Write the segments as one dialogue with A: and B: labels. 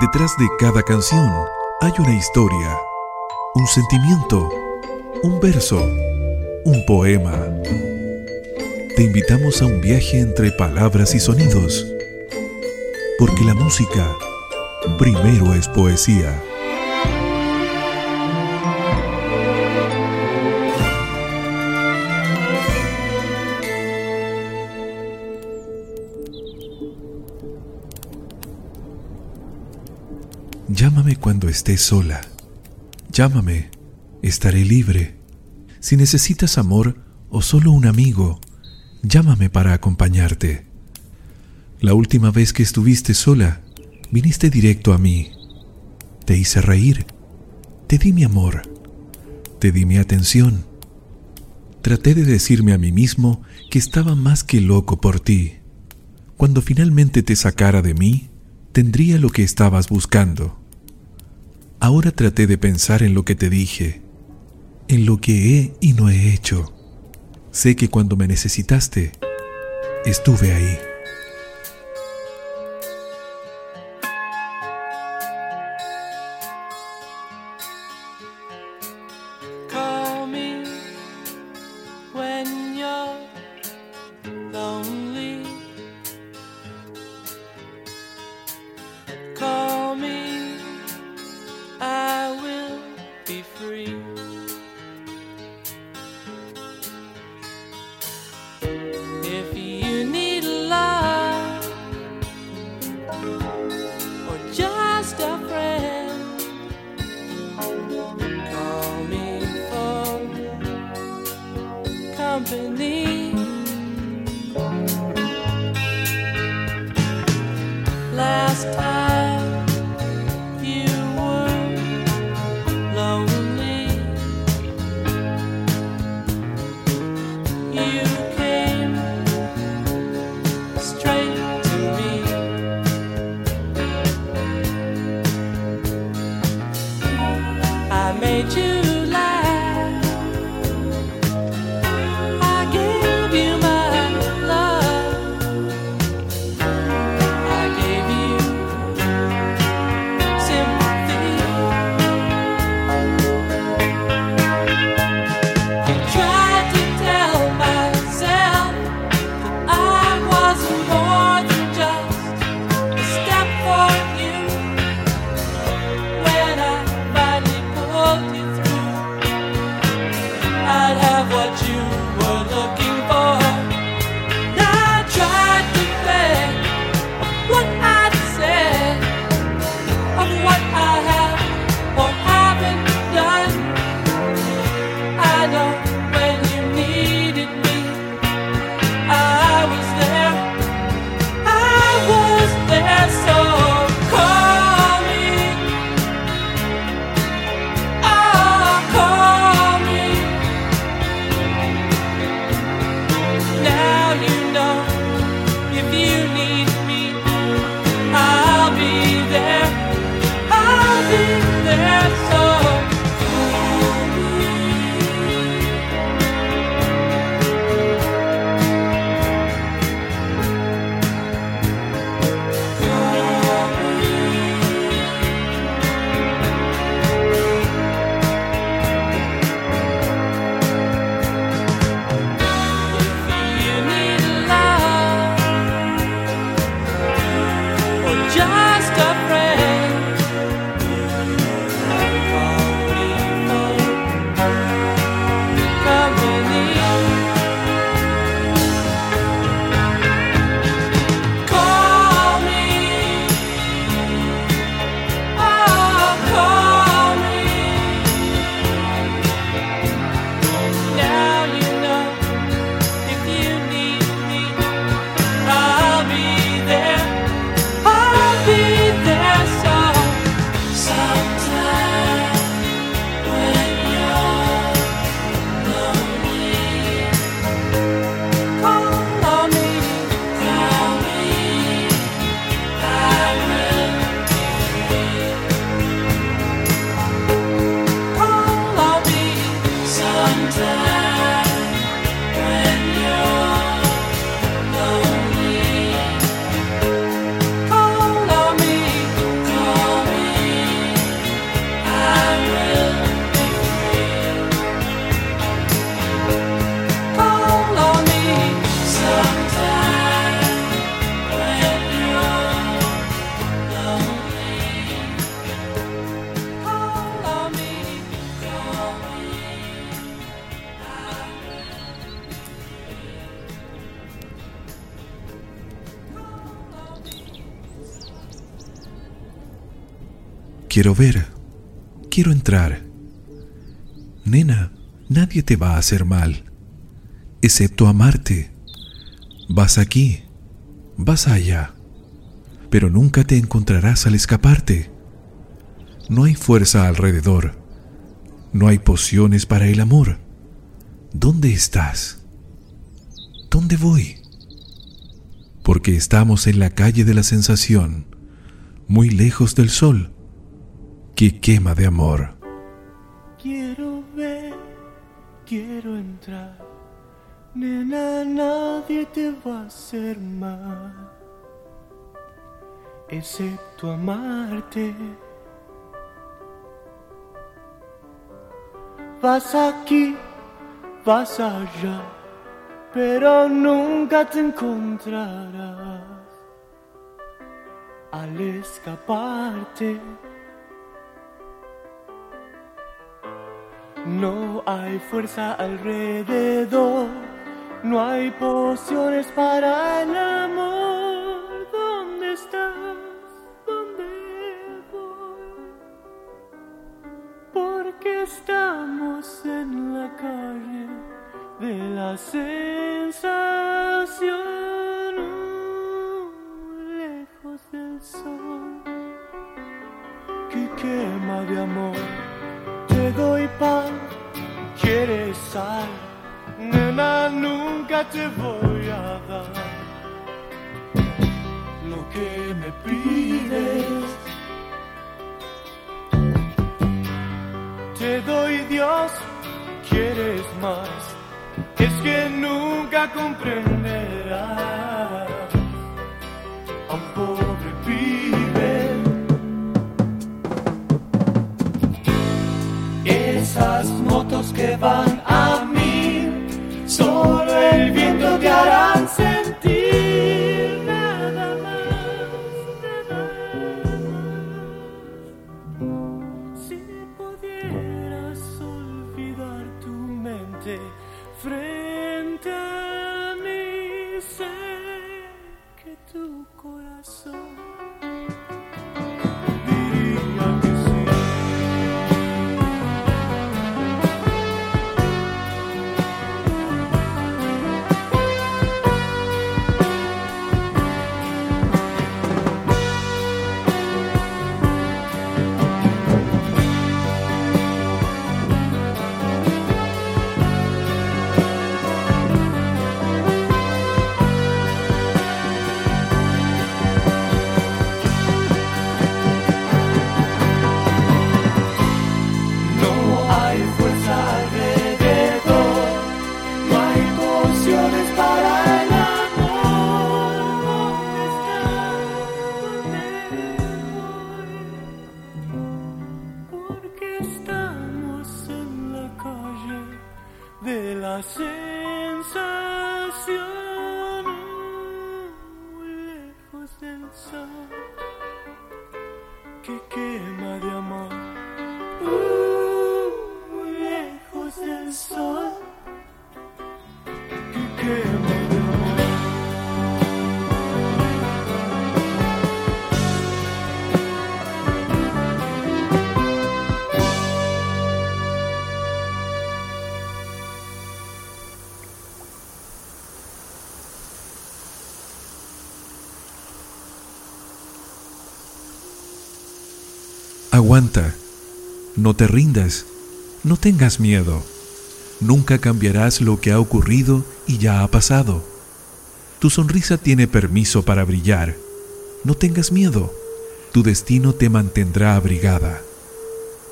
A: Detrás de cada canción hay una historia, un sentimiento, un verso, un poema. Te invitamos a un viaje entre palabras y sonidos, porque la música primero es poesía. Llámame cuando estés sola. Llámame, estaré libre. Si necesitas amor o solo un amigo, llámame para acompañarte. La última vez que estuviste sola, viniste directo a mí. Te hice reír. Te di mi amor. Te di mi atención. Traté de decirme a mí mismo que estaba más que loco por ti. Cuando finalmente te sacara de mí, tendría lo que estabas buscando. Ahora traté de pensar en lo que te dije, en lo que he y no he hecho. Sé que cuando me necesitaste, estuve ahí.
B: Quiero ver, quiero entrar. Nena, nadie te va a hacer mal, excepto amarte. Vas aquí, vas allá, pero nunca te encontrarás al escaparte. No hay fuerza alrededor, no hay pociones para el amor. ¿Dónde estás? ¿Dónde voy? Porque estamos en la calle de la sensación, muy lejos del sol, que quema de amor.
C: Quiero ver, quiero entrar, nena, nadie te va a hacer mal, excepto amarte. Vas aquí vas allá, pero nunca te encontrarás al escaparte. No hay fuerza alrededor, no hay pociones para el amor. ¿Dónde estás? ¿Dónde voy? Porque estamos en la calle de la sensación, lejos del sol que quema de amor. Te doy pan, quieres sal, nena, nunca te voy a dar lo que me pides. Te doy Dios, quieres más, es que nunca comprenderás a que van a mí, solo el viento te harán sentir nada más, nada más. Si pudieras olvidar tu mente frente
B: Aguanta, no te rindas, no tengas miedo. Nunca cambiarás lo que ha ocurrido y ya ha pasado. Tu sonrisa tiene permiso para brillar. No tengas miedo, tu destino te mantendrá abrigada,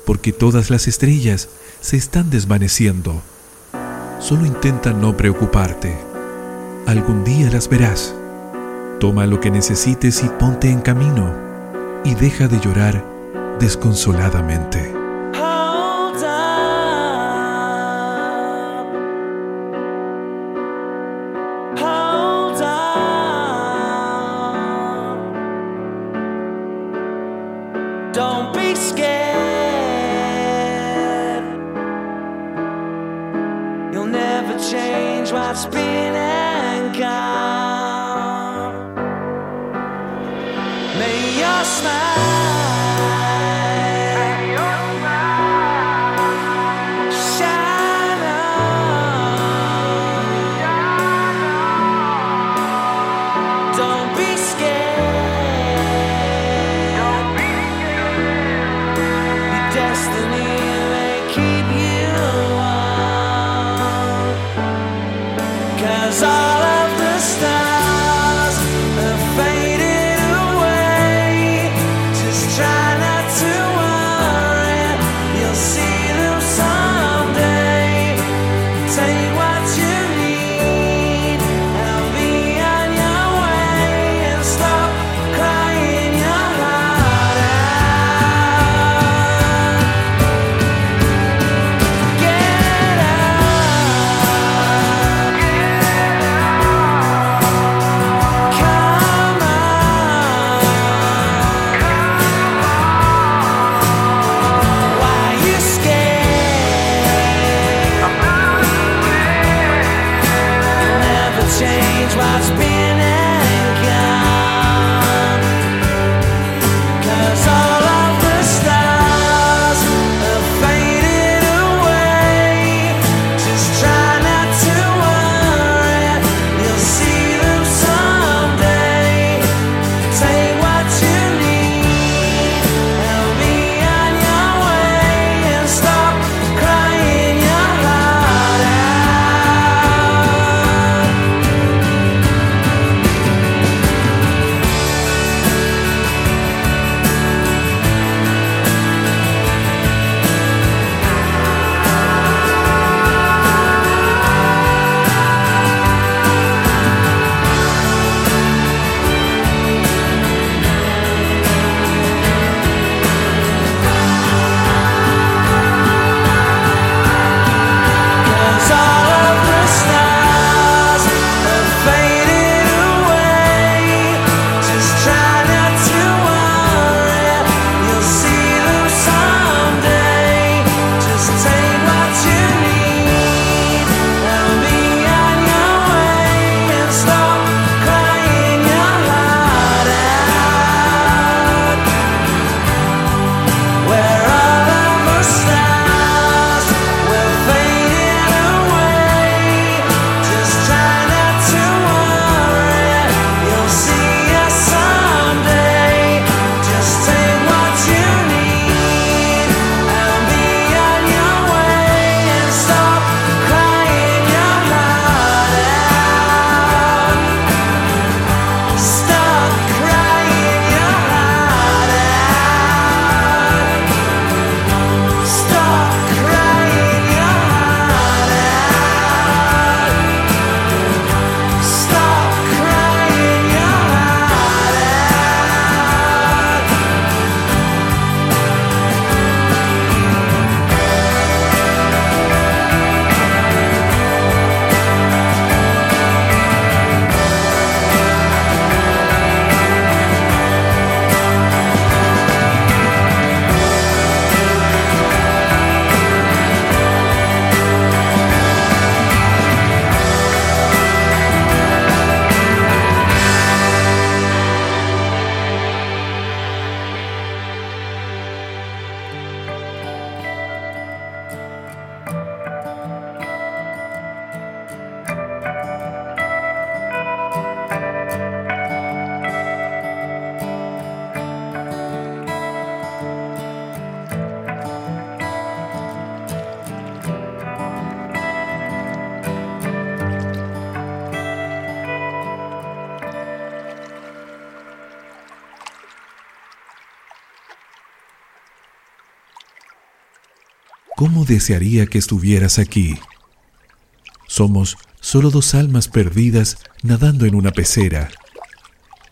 B: porque todas las estrellas se están desvaneciendo. Solo intenta no preocuparte. Algún día las verás. Toma lo que necesites y ponte en camino, y deja de llorar desconsoladamente.
D: ¿Cómo desearía que estuvieras aquí? Somos solo dos almas perdidas nadando en una pecera,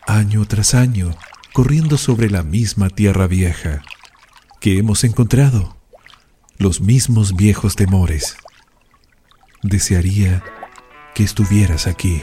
D: año tras año, corriendo sobre la misma tierra vieja. que hemos encontrado? Los mismos viejos temores. Desearía que estuvieras aquí.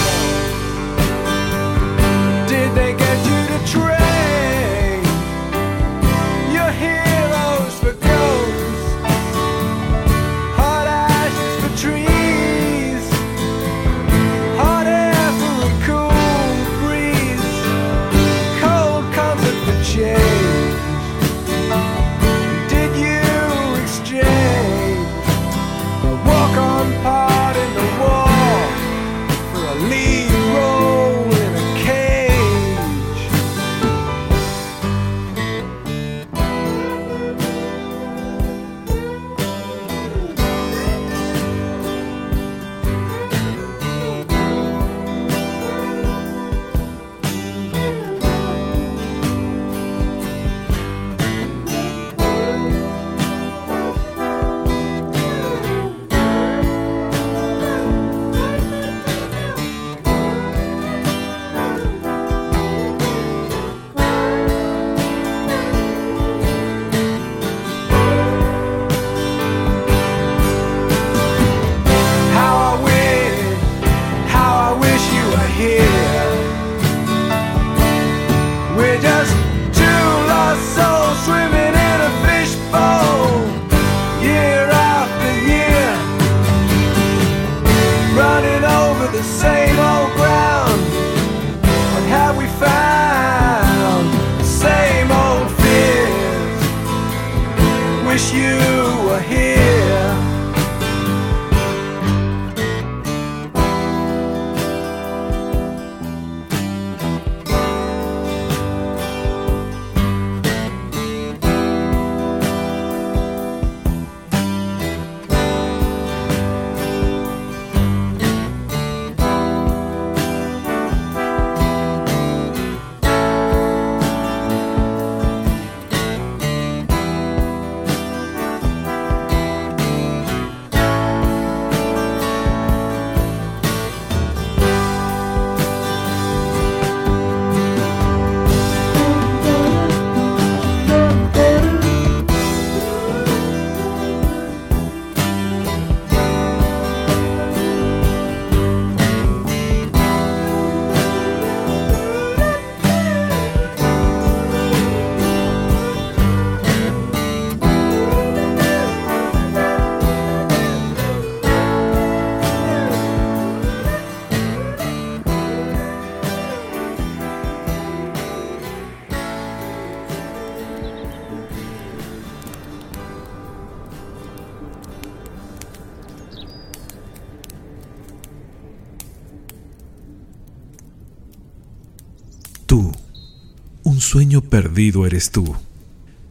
B: Sueño perdido eres tú.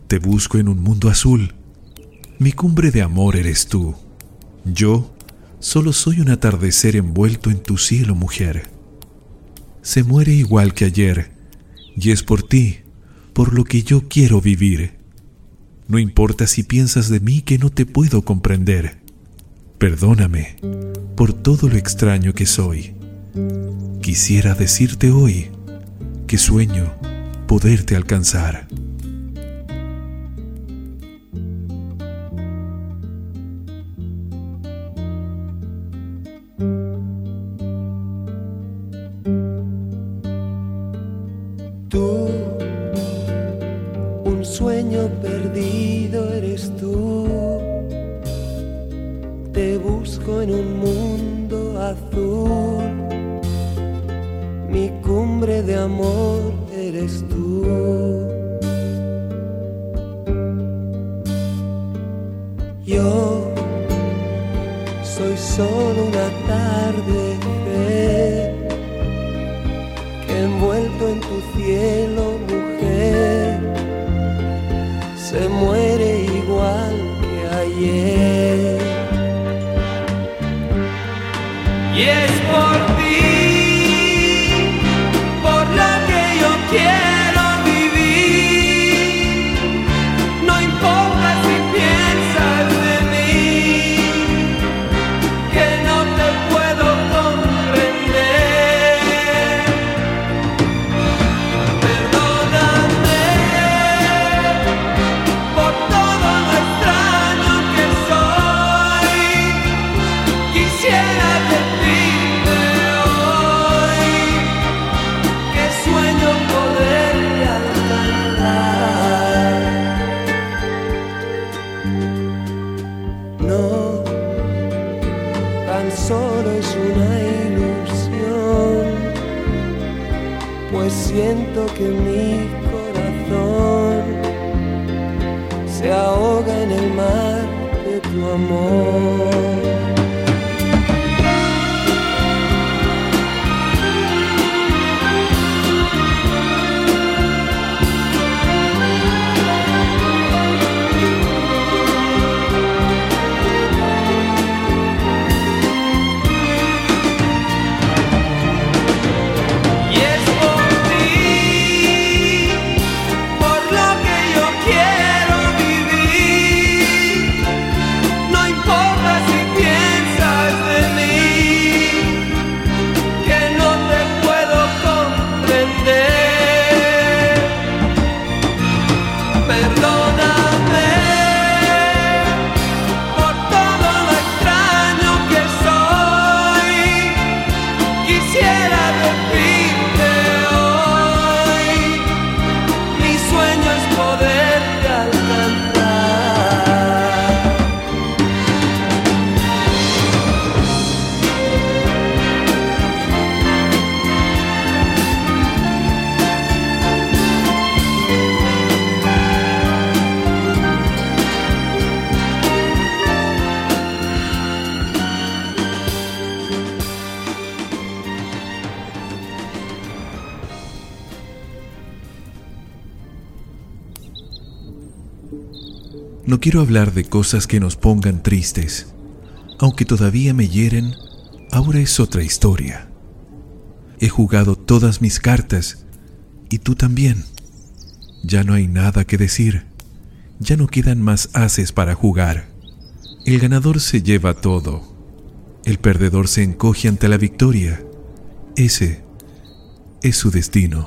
B: Te busco en un mundo azul. Mi cumbre de amor eres tú. Yo solo soy un atardecer envuelto en tu cielo, mujer. Se muere igual que ayer, y es por ti, por lo que yo quiero vivir. No importa si piensas de mí que no te puedo comprender. Perdóname por todo lo extraño que soy. Quisiera decirte hoy que sueño poderte alcanzar.
E: Tú, un sueño perdido eres tú. Te busco en un mundo azul. Mi cumbre de amor eres tú. Tan solo es una ilusión, pues siento que mi corazón se ahoga en el mar de tu amor.
C: No
B: quiero hablar de cosas que nos pongan tristes. Aunque todavía me hieren, ahora es otra historia. He jugado todas mis cartas y tú también. Ya no hay nada que decir. Ya no quedan más haces para jugar. El ganador se lleva todo. El perdedor se encoge ante la victoria. Ese es su destino.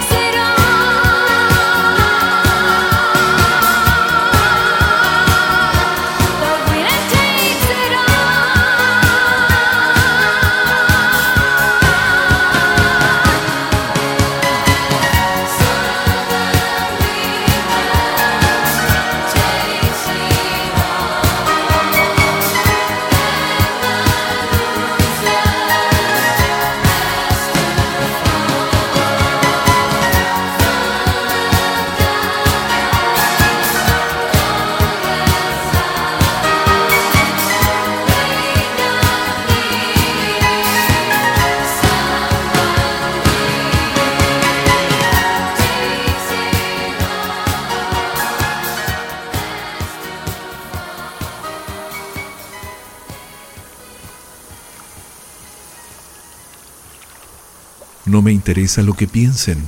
B: No me interesa lo que piensen.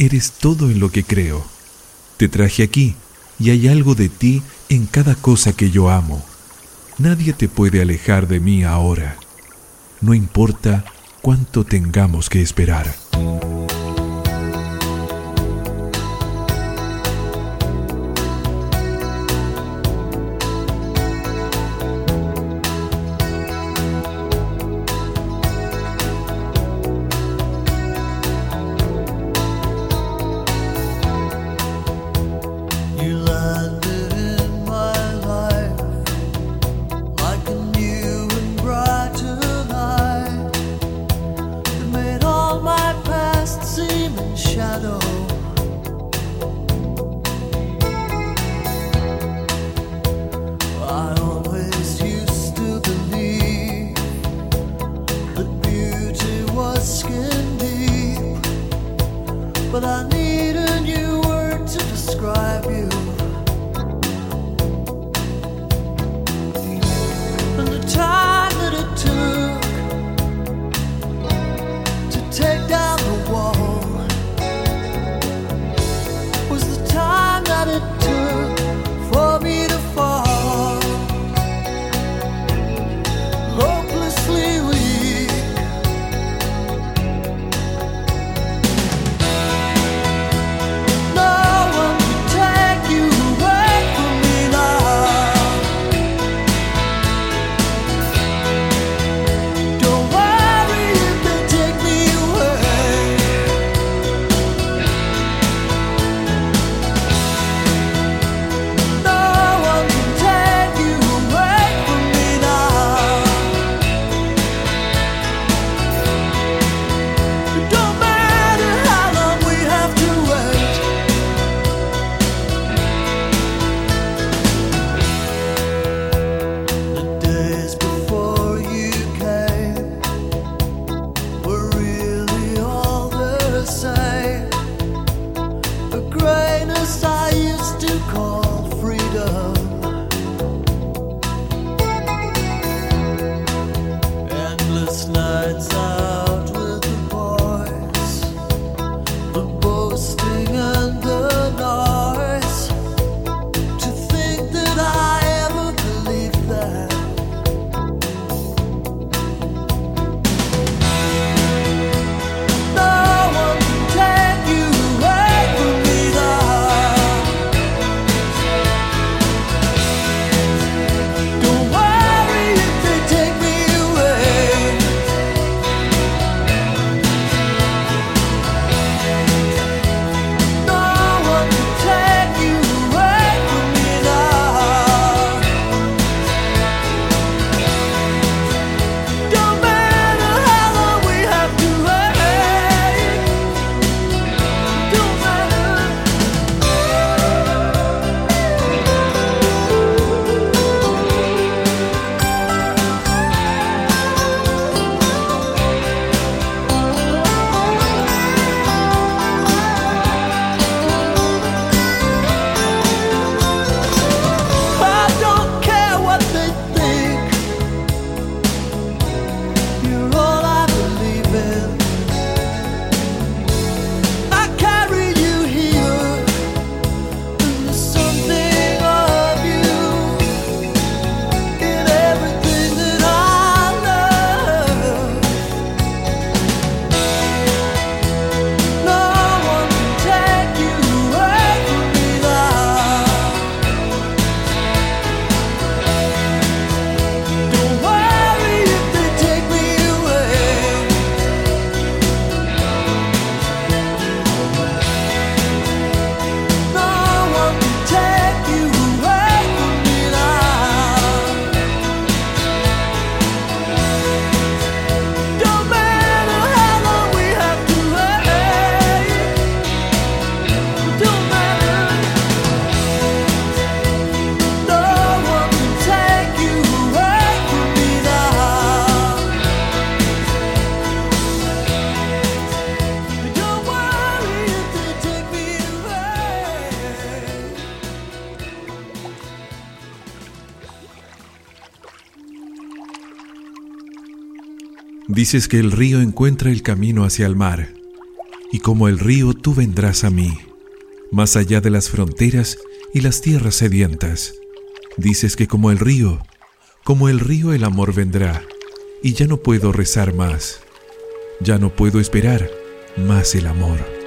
B: Eres todo en lo que creo. Te traje aquí y hay algo de ti en cada cosa que yo amo. Nadie te puede alejar de mí ahora. No importa cuánto tengamos que esperar.
E: dices que el río encuentra el camino hacia el mar, y como el río tú vendrás a mí, más allá de las fronteras y las tierras sedientas. Dices que como el río, como el río el amor vendrá, y ya no puedo rezar más, ya no puedo esperar más el amor.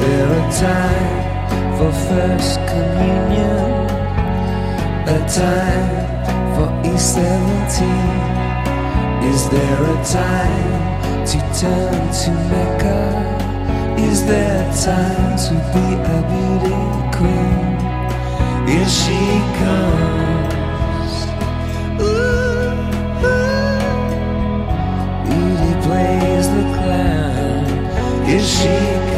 F: There a time for
G: first communion? A time for E17? Is there a time to turn to Mecca? Is there time to be a beauty queen? Here she comes. Ooh, ooh. Beauty plays the clown. Here she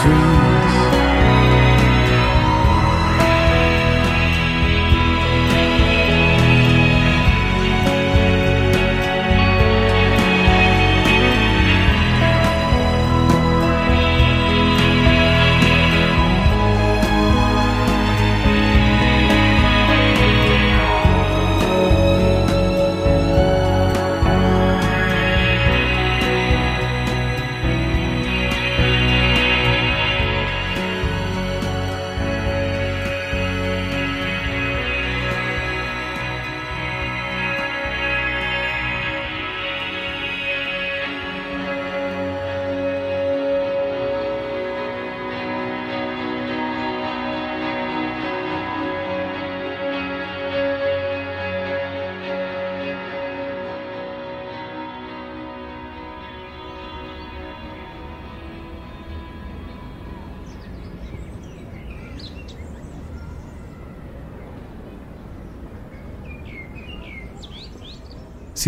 G: freeze.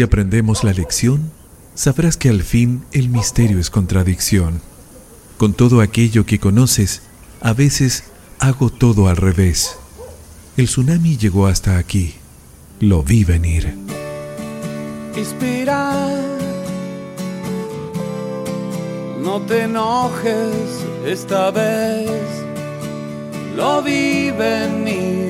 B: Si aprendemos la lección, sabrás que al fin el misterio es contradicción. Con todo aquello que conoces, a veces hago todo al revés. El tsunami llegó hasta aquí. Lo vi venir.
G: Esperar
H: No te enojes esta vez, lo vi venir.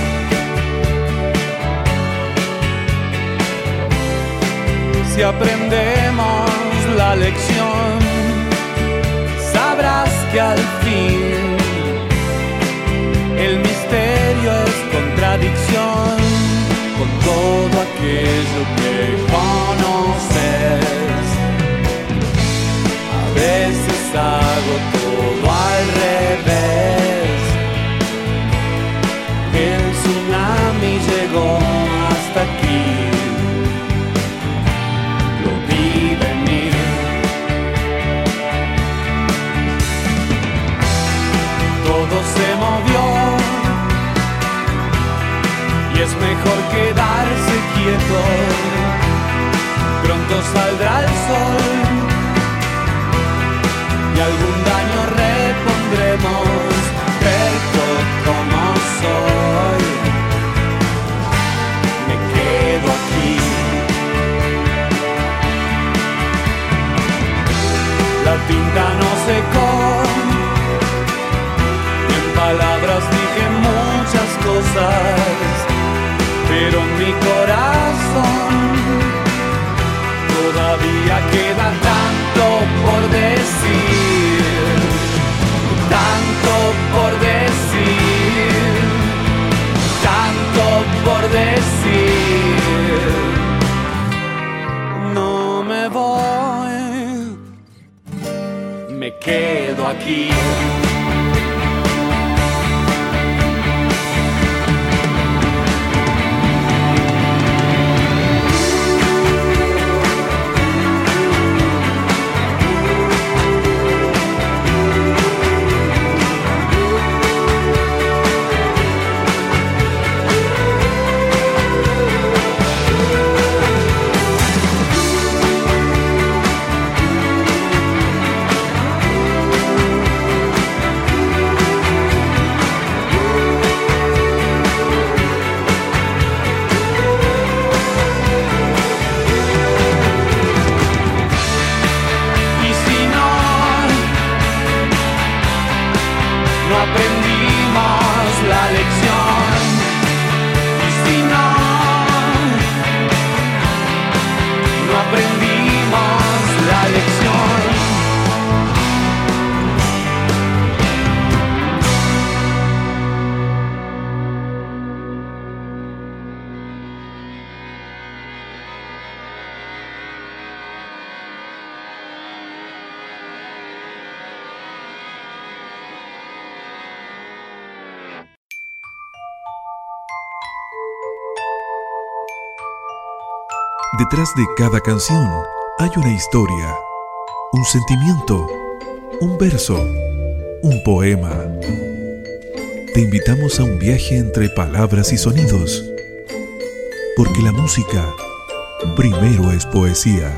H: Si aprendemos la lección, sabrás que al fin el misterio es contradicción con todo aquello que conoces. A veces hago todo al revés. El tsunami llegó hasta aquí. Se movió. Y es mejor quedarse quieto. Pronto saldrá el sol y algún daño repondremos, pero como soy, me quedo aquí. La tinta no secó, cosas, pero mi corazón todavía queda tanto por decir, tanto por decir, tanto por decir. No me voy, me quedo aquí.
B: Detrás de cada canción hay una historia, un sentimiento, un verso, un poema. Te invitamos a un viaje entre palabras y sonidos, porque la música primero es poesía.